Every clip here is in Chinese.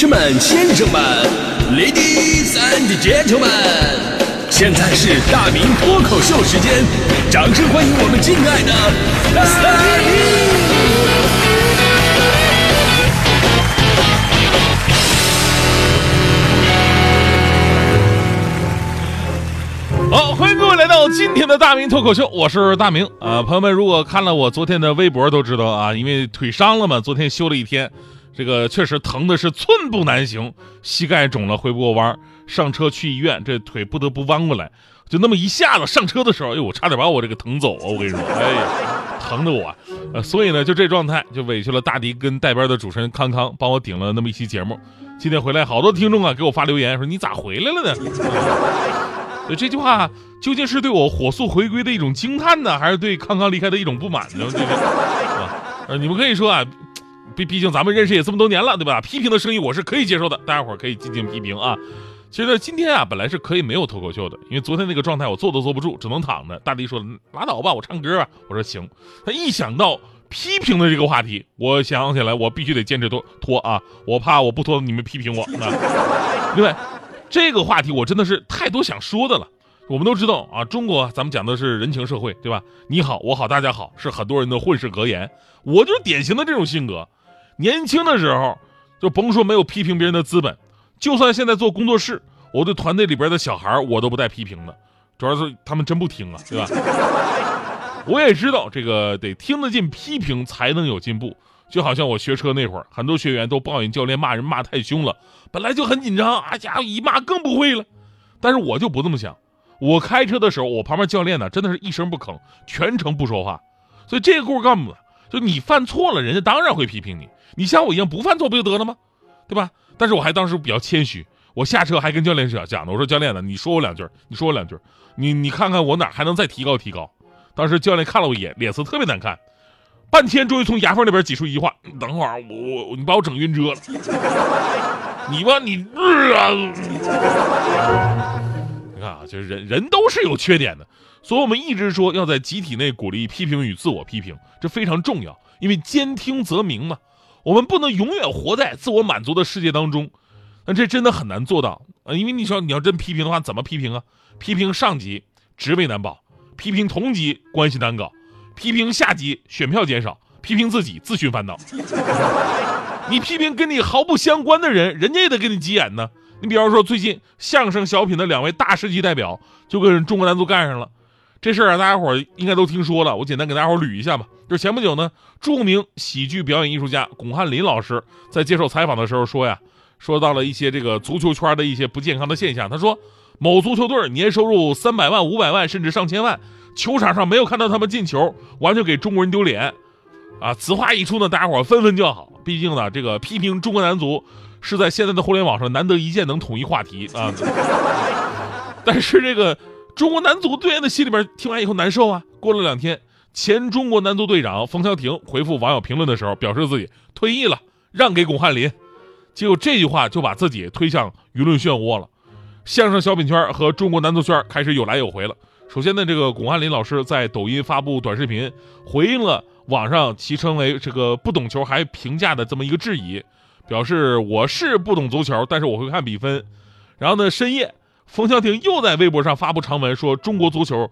士们、先生们，Ladies and Gentlemen，现在是大明脱口秀时间，掌声欢迎我们敬爱的大明！好，欢迎各位来到今天的大明脱口秀，我是大明啊。朋友们，如果看了我昨天的微博都知道啊，因为腿伤了嘛，昨天休了一天。这个确实疼的是寸步难行，膝盖肿了回不过弯上车去医院，这腿不得不弯过来，就那么一下子上车的时候，哎呦，我差点把我这个疼走啊！我跟你说，哎呀，疼的我，呃，所以呢，就这状态，就委屈了大迪跟带班的主持人康康，帮我顶了那么一期节目。今天回来，好多听众啊给我发留言说你咋回来了呢？所以这句话究竟是对我火速回归的一种惊叹呢，还是对康康离开的一种不满呢？这个啊，你们可以说啊。毕毕竟咱们认识也这么多年了，对吧？批评的声音我是可以接受的，大家伙可以进行批评啊。其实呢，今天啊本来是可以没有脱口秀的，因为昨天那个状态我坐都坐不住，只能躺着。大迪说拉倒吧，我唱歌吧。我说行。他一想到批评的这个话题，我想起来我必须得坚持脱脱啊，我怕我不脱你们批评我。另外，这个话题我真的是太多想说的了。我们都知道啊，中国咱们讲的是人情社会，对吧？你好，我好，大家好，是很多人的混世格言。我就是典型的这种性格。年轻的时候，就甭说没有批评别人的资本，就算现在做工作室，我对团队里边的小孩我都不带批评的，主要是他们真不听啊，对吧？我也知道这个得听得进批评才能有进步，就好像我学车那会儿，很多学员都抱怨教练骂人骂太凶了，本来就很紧张，啊家伙一骂更不会了。但是我就不这么想，我开车的时候，我旁边教练呢真的是一声不吭，全程不说话，所以这个故事告诉我们，就你犯错了，人家当然会批评你。你像我一样不犯错不就得了吗？对吧？但是我还当时比较谦虚，我下车还跟教练讲讲呢。我说教练呢，你说我两句，你说我两句，你你看看我哪还能再提高提高。当时教练看了我一眼，脸色特别难看，半天终于从牙缝那边挤出一句话：“等会儿我我你把我整晕车了，你吧你日啊！”你看啊，就是人人都是有缺点的，所以我们一直说要在集体内鼓励批评与自我批评，这非常重要，因为兼听则明嘛。我们不能永远活在自我满足的世界当中，那这真的很难做到啊！因为你说你要真批评的话，怎么批评啊？批评上级职位难保，批评同级关系难搞，批评下级选票减少，批评自己自寻烦恼。你批评跟你毫不相关的人，人家也得跟你急眼呢。你比方说最近相声小品的两位大师级代表就跟中国男足干上了。这事儿，大家伙应该都听说了。我简单给大家伙捋一下吧。就是前不久呢，著名喜剧表演艺术家巩汉林老师在接受采访的时候说呀，说到了一些这个足球圈的一些不健康的现象。他说，某足球队年收入三百万、五百万，甚至上千万，球场上没有看到他们进球，完全给中国人丢脸。啊，此话一出呢，大家伙纷纷叫好。毕竟呢，这个批评中国男足是在现在的互联网上难得一见能统一话题啊。但是这个。中国男足队员的心里边听完以后难受啊。过了两天，前中国男足队长冯潇霆回复网友评论的时候，表示自己退役了，让给巩汉林。结果这句话就把自己推向舆论漩涡了。相声小品圈和中国男足圈开始有来有回了。首先呢，这个巩汉林老师在抖音发布短视频，回应了网上其称为这个不懂球还评价的这么一个质疑，表示我是不懂足球，但是我会看比分。然后呢，深夜。冯潇霆又在微博上发布长文，说中国足球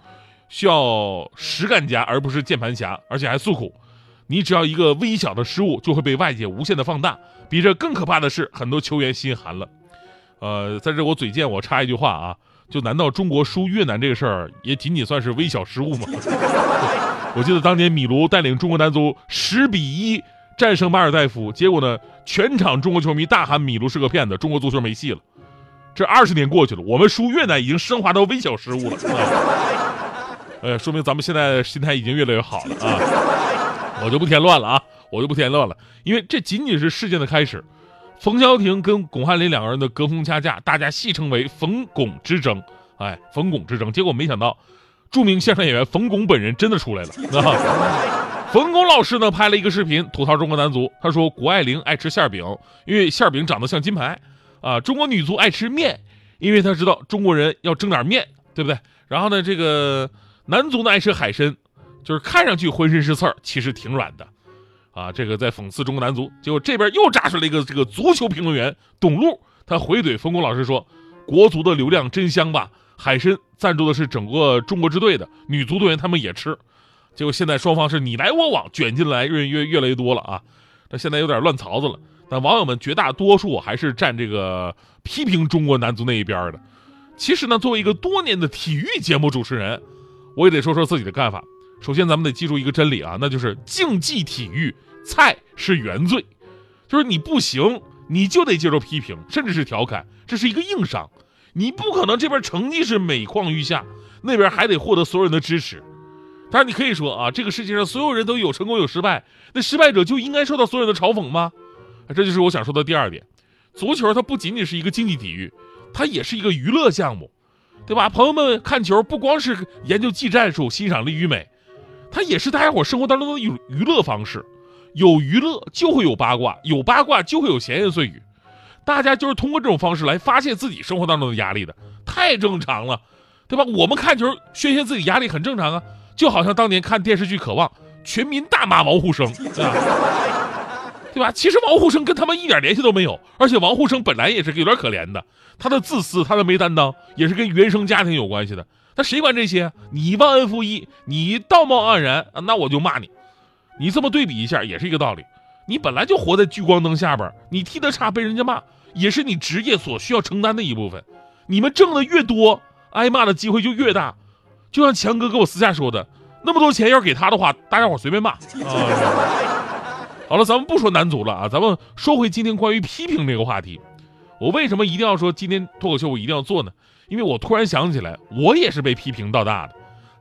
需要实干家，而不是键盘侠，而且还诉苦：你只要一个微小的失误，就会被外界无限的放大。比这更可怕的是，很多球员心寒了。呃，在这我嘴贱，我插一句话啊，就难道中国输越南这个事儿也仅仅算是微小失误吗？我记得当年米卢带领中国男足十比一战胜马尔代夫，结果呢，全场中国球迷大喊米卢是个骗子，中国足球没戏了。这二十年过去了，我们输越南已经升华到微小失误了。呃，说明咱们现在心态已经越来越好了啊！我就不添乱了啊，我就不添乱了，因为这仅仅是事件的开始。冯潇霆跟巩汉林两个人的隔空掐架，大家戏称为“冯巩之争”。哎，冯巩之争，结果没想到，著名相声演员冯巩本人真的出来了。冯巩老师呢，拍了一个视频吐槽中国男足，他说谷爱凌爱吃馅饼，因为馅饼长得像金牌。啊，中国女足爱吃面，因为她知道中国人要蒸点面，对不对？然后呢，这个男足呢爱吃海参，就是看上去浑身是刺儿，其实挺软的。啊，这个在讽刺中国男足。结果这边又炸出来一个这个足球评论员董路，他回怼冯巩老师说：“国足的流量真香吧？海参赞助的是整个中国支队的女足队员，他们也吃。”结果现在双方是你来我往，卷进来越越越来越多了啊！那现在有点乱槽子了。但网友们绝大多数还是站这个批评中国男足那一边的。其实呢，作为一个多年的体育节目主持人，我也得说说自己的看法。首先，咱们得记住一个真理啊，那就是竞技体育菜是原罪，就是你不行，你就得接受批评，甚至是调侃，这是一个硬伤。你不可能这边成绩是每况愈下，那边还得获得所有人的支持。当然，你可以说啊，这个世界上所有人都有成功有失败，那失败者就应该受到所有人的嘲讽吗？这就是我想说的第二点。足球它不仅仅是一个竞技体育。它也是一个娱乐项目，对吧？朋友们看球不光是研究技战术、欣赏力与美，它也是大家伙生活当中的娱娱乐方式。有娱乐就会有八卦，有八卦就会有闲言碎语，大家就是通过这种方式来发泄自己生活当中的压力的，太正常了，对吧？我们看球宣泄自己压力很正常啊，就好像当年看电视剧《渴望》，全民大骂王沪生，啊？对吧？其实王沪生跟他们一点联系都没有，而且王沪生本来也是有点可怜的，他的自私，他的没担当，也是跟原生家庭有关系的。那谁管这些？你忘恩负义，你道貌岸然，那我就骂你。你这么对比一下，也是一个道理。你本来就活在聚光灯下边，你踢得差被人家骂，也是你职业所需要承担的一部分。你们挣的越多，挨骂的机会就越大。就像强哥跟我私下说的，那么多钱要给他的话，大家伙随便骂啊。好了，咱们不说男足了啊，咱们说回今天关于批评这个话题。我为什么一定要说今天脱口秀我一定要做呢？因为我突然想起来，我也是被批评到大的。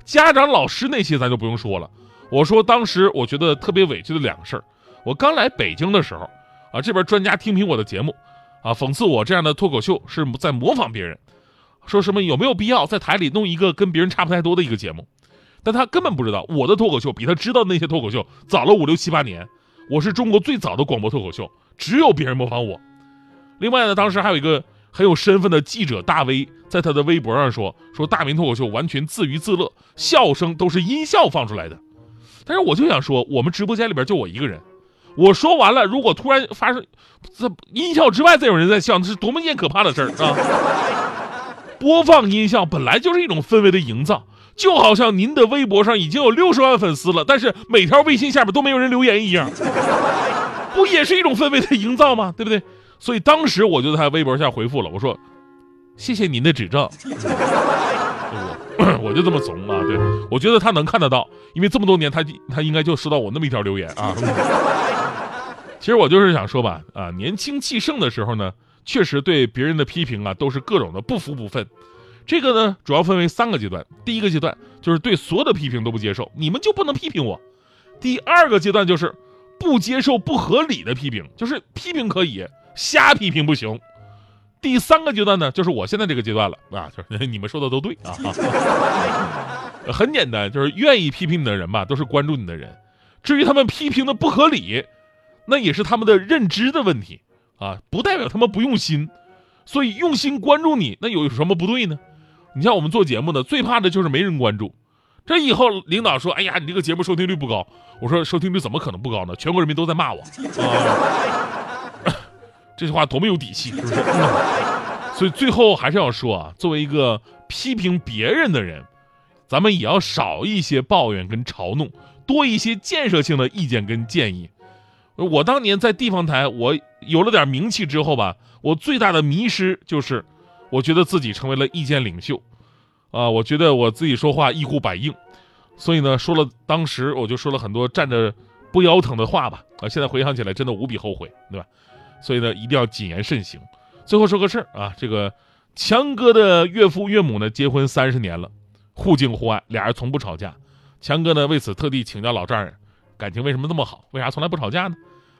家长、老师那些咱就不用说了。我说当时我觉得特别委屈的两个事儿。我刚来北京的时候，啊，这边专家听评我的节目，啊，讽刺我这样的脱口秀是在模仿别人，说什么有没有必要在台里弄一个跟别人差不太多的一个节目？但他根本不知道我的脱口秀比他知道的那些脱口秀早了五六七八年。我是中国最早的广播脱口秀，只有别人模仿我。另外呢，当时还有一个很有身份的记者大 V，在他的微博上说说大明脱口秀完全自娱自乐，笑声都是音效放出来的。但是我就想说，我们直播间里边就我一个人，我说完了，如果突然发生在音效之外再有人在笑，那是多么一件可怕的事儿啊！播放音效本来就是一种氛围的营造。就好像您的微博上已经有六十万粉丝了，但是每条微信下边都没有人留言一样，不也是一种氛围的营造吗？对不对？所以当时我就在他微博下回复了，我说：“谢谢您的指正。”我我就这么怂啊！对，我觉得他能看得到，因为这么多年他他应该就收到我那么一条留言啊。其实我就是想说吧，啊，年轻气盛的时候呢，确实对别人的批评啊都是各种的不服不忿。这个呢，主要分为三个阶段。第一个阶段就是对所有的批评都不接受，你们就不能批评我。第二个阶段就是不接受不合理的批评，就是批评可以，瞎批评不行。第三个阶段呢，就是我现在这个阶段了啊，就是你们说的都对啊。很简单，就是愿意批评你的人吧，都是关注你的人。至于他们批评的不合理，那也是他们的认知的问题啊，不代表他们不用心。所以用心关注你，那有什么不对呢？你像我们做节目的，最怕的就是没人关注。这以后领导说：“哎呀，你这个节目收听率不高。”我说：“收听率怎么可能不高呢？全国人民都在骂我。”啊，这句话多么有底气，是不是？所以最后还是要说啊，作为一个批评别人的人，咱们也要少一些抱怨跟嘲弄，多一些建设性的意见跟建议。我当年在地方台，我有了点名气之后吧，我最大的迷失就是。我觉得自己成为了意见领袖，啊，我觉得我自己说话一呼百应，所以呢，说了当时我就说了很多站着不腰疼的话吧，啊，现在回想起来真的无比后悔，对吧？所以呢，一定要谨言慎行。最后说个事儿啊，这个强哥的岳父岳母呢结婚三十年了，互敬互爱，俩人从不吵架。强哥呢为此特地请教老丈人，感情为什么这么好？为啥从来不吵架呢？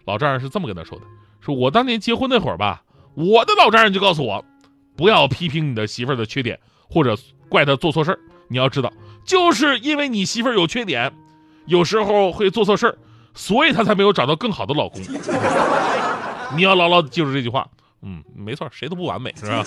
老丈人是这么跟他说的：说我当年结婚那会儿吧，我的老丈人就告诉我。不要批评你的媳妇儿的缺点，或者怪她做错事儿。你要知道，就是因为你媳妇儿有缺点，有时候会做错事儿，所以她才没有找到更好的老公。你要牢牢记住这句话。嗯，没错，谁都不完美，是吧？